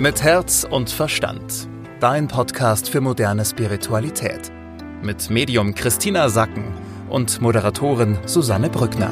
Mit Herz und Verstand. Dein Podcast für moderne Spiritualität. Mit Medium Christina Sacken und Moderatorin Susanne Brückner.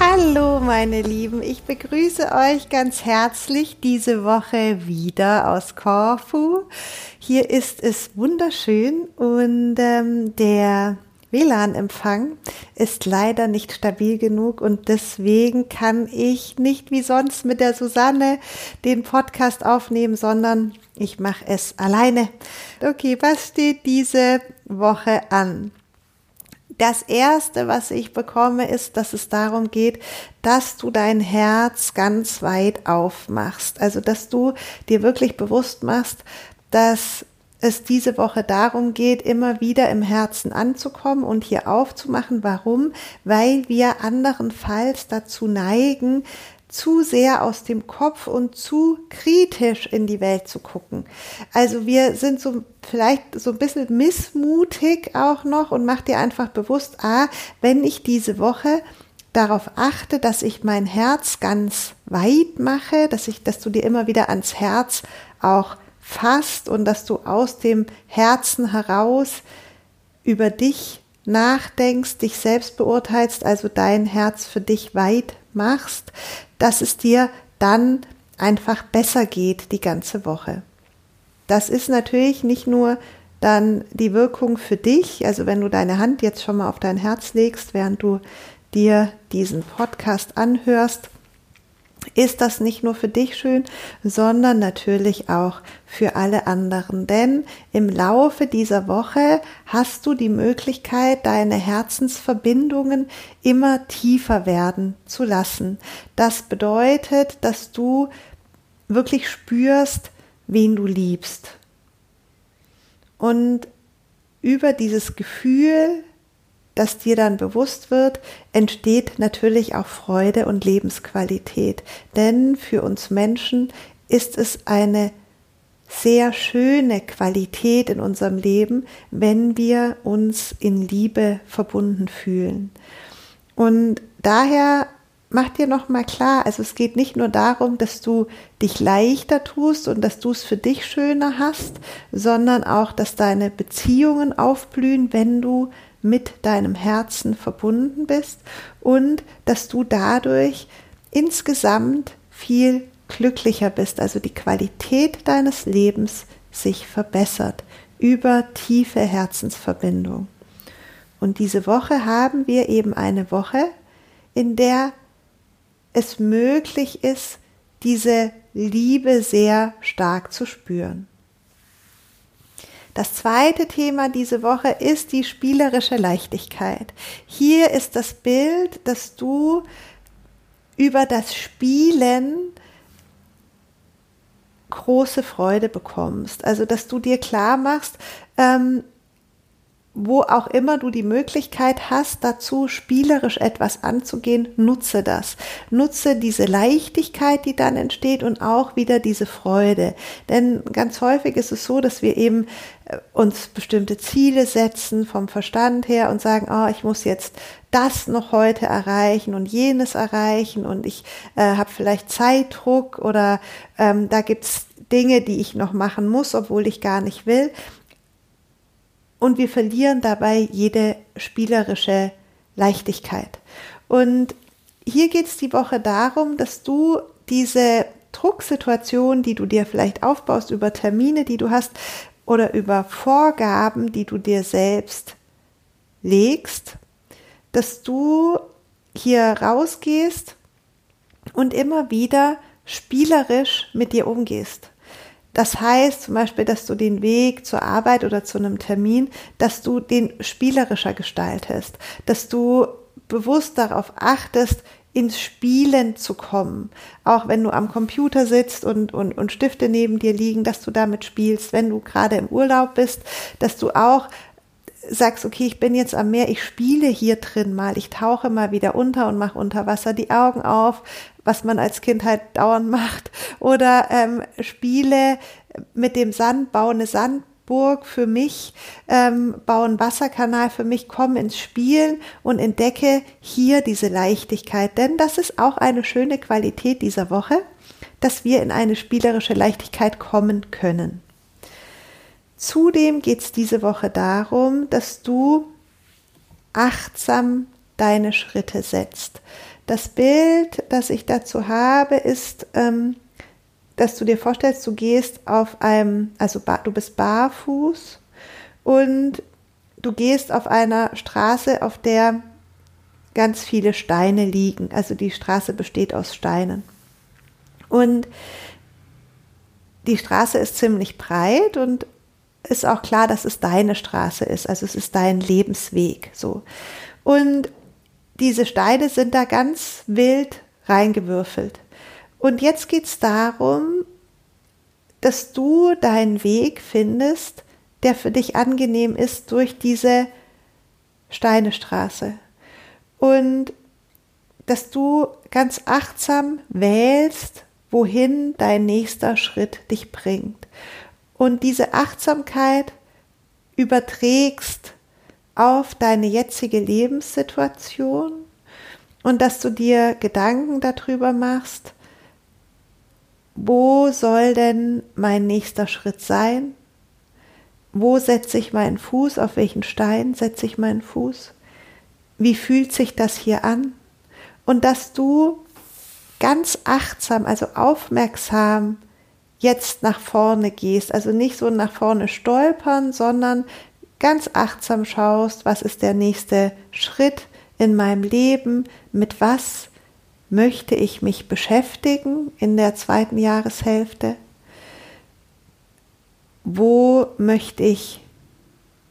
Hallo meine Lieben, ich begrüße euch ganz herzlich diese Woche wieder aus Korfu. Hier ist es wunderschön und ähm, der WLAN-Empfang ist leider nicht stabil genug und deswegen kann ich nicht wie sonst mit der Susanne den Podcast aufnehmen, sondern ich mache es alleine. Okay, was steht diese Woche an? Das erste, was ich bekomme, ist, dass es darum geht, dass du dein Herz ganz weit aufmachst. Also, dass du dir wirklich bewusst machst, dass es diese Woche darum geht, immer wieder im Herzen anzukommen und hier aufzumachen. Warum? Weil wir anderenfalls dazu neigen, zu sehr aus dem Kopf und zu kritisch in die Welt zu gucken. Also wir sind so vielleicht so ein bisschen missmutig auch noch und mach dir einfach bewusst, ah, wenn ich diese Woche darauf achte, dass ich mein Herz ganz weit mache, dass ich, dass du dir immer wieder ans Herz auch fasst und dass du aus dem Herzen heraus über dich nachdenkst, dich selbst beurteilst, also dein Herz für dich weit machst, dass es dir dann einfach besser geht die ganze Woche. Das ist natürlich nicht nur dann die Wirkung für dich, also wenn du deine Hand jetzt schon mal auf dein Herz legst, während du dir diesen Podcast anhörst, ist das nicht nur für dich schön, sondern natürlich auch für alle anderen. Denn im Laufe dieser Woche hast du die Möglichkeit, deine Herzensverbindungen immer tiefer werden zu lassen. Das bedeutet, dass du wirklich spürst, wen du liebst. Und über dieses Gefühl das dir dann bewusst wird, entsteht natürlich auch Freude und Lebensqualität. Denn für uns Menschen ist es eine sehr schöne Qualität in unserem Leben, wenn wir uns in Liebe verbunden fühlen. Und daher mach dir noch mal klar, also es geht nicht nur darum, dass du dich leichter tust und dass du es für dich schöner hast, sondern auch, dass deine Beziehungen aufblühen, wenn du mit deinem Herzen verbunden bist und dass du dadurch insgesamt viel glücklicher bist, also die Qualität deines Lebens sich verbessert über tiefe Herzensverbindung. Und diese Woche haben wir eben eine Woche, in der es möglich ist, diese Liebe sehr stark zu spüren. Das zweite Thema diese Woche ist die spielerische Leichtigkeit. Hier ist das Bild, dass du über das Spielen große Freude bekommst. Also, dass du dir klar machst, ähm, wo auch immer du die Möglichkeit hast, dazu spielerisch etwas anzugehen, nutze das. Nutze diese Leichtigkeit, die dann entsteht und auch wieder diese Freude. Denn ganz häufig ist es so, dass wir eben äh, uns bestimmte Ziele setzen vom Verstand her und sagen, oh, ich muss jetzt das noch heute erreichen und jenes erreichen und ich äh, habe vielleicht Zeitdruck oder ähm, da gibt's Dinge, die ich noch machen muss, obwohl ich gar nicht will und wir verlieren dabei jede spielerische Leichtigkeit. Und hier geht es die Woche darum, dass du diese Drucksituation, die du dir vielleicht aufbaust über Termine, die du hast oder über Vorgaben, die du dir selbst legst, dass du hier rausgehst und immer wieder spielerisch mit dir umgehst. Das heißt zum Beispiel, dass du den Weg zur Arbeit oder zu einem Termin, dass du den spielerischer gestaltest, dass du bewusst darauf achtest, ins Spielen zu kommen. Auch wenn du am Computer sitzt und, und, und Stifte neben dir liegen, dass du damit spielst. Wenn du gerade im Urlaub bist, dass du auch sagst, okay, ich bin jetzt am Meer, ich spiele hier drin mal, ich tauche mal wieder unter und mache unter Wasser die Augen auf, was man als Kind halt dauernd macht, oder ähm, spiele mit dem Sand, baue eine Sand Burg für mich, ähm, bauen Wasserkanal für mich, komm ins Spielen und entdecke hier diese Leichtigkeit. Denn das ist auch eine schöne Qualität dieser Woche, dass wir in eine spielerische Leichtigkeit kommen können. Zudem geht es diese Woche darum, dass du achtsam deine Schritte setzt. Das Bild, das ich dazu habe, ist, ähm, dass du dir vorstellst, du gehst auf einem, also du bist barfuß und du gehst auf einer Straße, auf der ganz viele Steine liegen. Also die Straße besteht aus Steinen. Und die Straße ist ziemlich breit und ist auch klar, dass es deine Straße ist. Also es ist dein Lebensweg, so. Und diese Steine sind da ganz wild reingewürfelt. Und jetzt geht es darum, dass du deinen Weg findest, der für dich angenehm ist durch diese Steinestraße. Und dass du ganz achtsam wählst, wohin dein nächster Schritt dich bringt. Und diese Achtsamkeit überträgst auf deine jetzige Lebenssituation und dass du dir Gedanken darüber machst, wo soll denn mein nächster Schritt sein? Wo setze ich meinen Fuß? Auf welchen Stein setze ich meinen Fuß? Wie fühlt sich das hier an? Und dass du ganz achtsam, also aufmerksam jetzt nach vorne gehst, also nicht so nach vorne stolpern, sondern ganz achtsam schaust, was ist der nächste Schritt in meinem Leben, mit was möchte ich mich beschäftigen in der zweiten Jahreshälfte? Wo möchte ich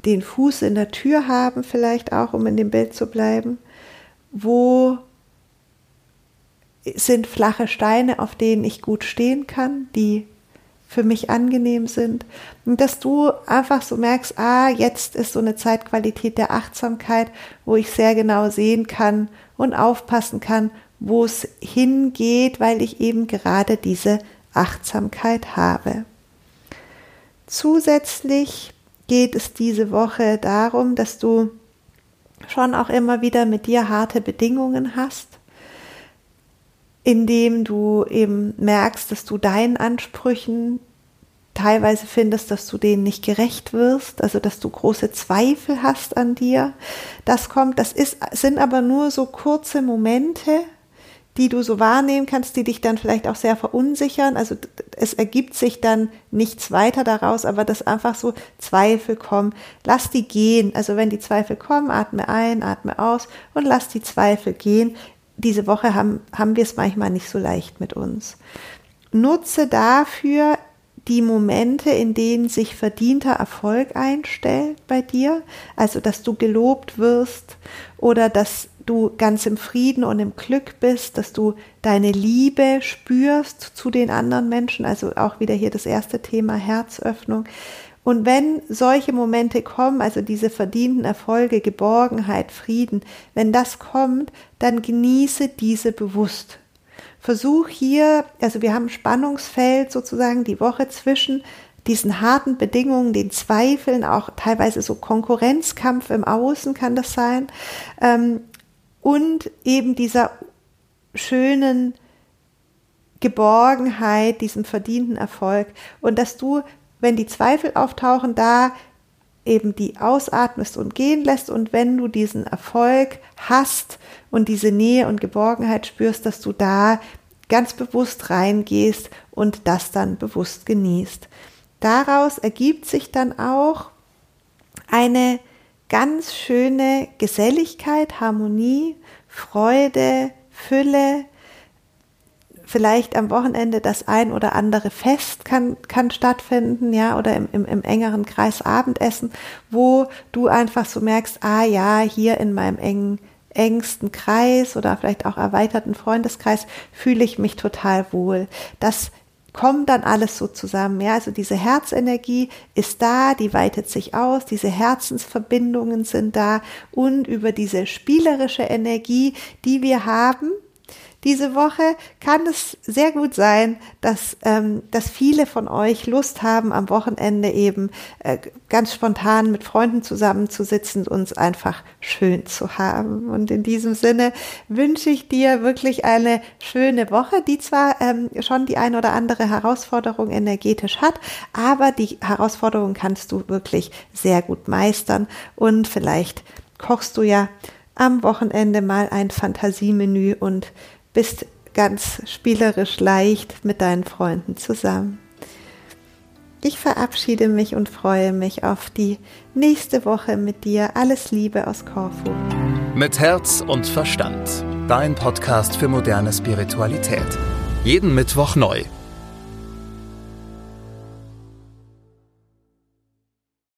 den Fuß in der Tür haben, vielleicht auch, um in dem Bild zu bleiben? Wo sind flache Steine, auf denen ich gut stehen kann, die für mich angenehm sind. Und dass du einfach so merkst, ah, jetzt ist so eine Zeitqualität der Achtsamkeit, wo ich sehr genau sehen kann und aufpassen kann, wo es hingeht, weil ich eben gerade diese Achtsamkeit habe. Zusätzlich geht es diese Woche darum, dass du schon auch immer wieder mit dir harte Bedingungen hast, indem du eben merkst, dass du deinen Ansprüchen teilweise findest, dass du denen nicht gerecht wirst, also dass du große Zweifel hast an dir. Das kommt, das ist, sind aber nur so kurze Momente, die du so wahrnehmen kannst, die dich dann vielleicht auch sehr verunsichern. Also es ergibt sich dann nichts weiter daraus, aber dass einfach so Zweifel kommen. Lass die gehen. Also wenn die Zweifel kommen, atme ein, atme aus und lass die Zweifel gehen. Diese Woche haben, haben wir es manchmal nicht so leicht mit uns. Nutze dafür die Momente, in denen sich verdienter Erfolg einstellt bei dir, also dass du gelobt wirst oder dass du ganz im Frieden und im Glück bist, dass du deine Liebe spürst zu den anderen Menschen, also auch wieder hier das erste Thema Herzöffnung. Und wenn solche Momente kommen, also diese verdienten Erfolge, Geborgenheit, Frieden, wenn das kommt, dann genieße diese bewusst. Versuch hier, also wir haben Spannungsfeld sozusagen die Woche zwischen diesen harten Bedingungen, den Zweifeln, auch teilweise so Konkurrenzkampf im Außen kann das sein, ähm, und eben dieser schönen Geborgenheit, diesem verdienten Erfolg und dass du, wenn die Zweifel auftauchen, da eben die ausatmest und gehen lässt und wenn du diesen Erfolg hast und diese Nähe und Geborgenheit spürst, dass du da ganz bewusst reingehst und das dann bewusst genießt. Daraus ergibt sich dann auch eine ganz schöne Geselligkeit, Harmonie, Freude, Fülle. Vielleicht am Wochenende das ein oder andere Fest kann, kann stattfinden, ja, oder im, im, im engeren Kreis Abendessen, wo du einfach so merkst, ah ja, hier in meinem engen engsten Kreis oder vielleicht auch erweiterten Freundeskreis fühle ich mich total wohl. Das kommt dann alles so zusammen. Ja, also diese Herzenergie ist da, die weitet sich aus, diese Herzensverbindungen sind da und über diese spielerische Energie, die wir haben, diese Woche kann es sehr gut sein, dass, ähm, dass viele von euch Lust haben, am Wochenende eben äh, ganz spontan mit Freunden zusammenzusitzen und uns einfach schön zu haben. Und in diesem Sinne wünsche ich dir wirklich eine schöne Woche, die zwar ähm, schon die ein oder andere Herausforderung energetisch hat, aber die Herausforderung kannst du wirklich sehr gut meistern und vielleicht kochst du ja am Wochenende mal ein Fantasiemenü und bist ganz spielerisch leicht mit deinen Freunden zusammen. Ich verabschiede mich und freue mich auf die nächste Woche mit dir. Alles Liebe aus Korfu. Mit Herz und Verstand. Dein Podcast für moderne Spiritualität. Jeden Mittwoch neu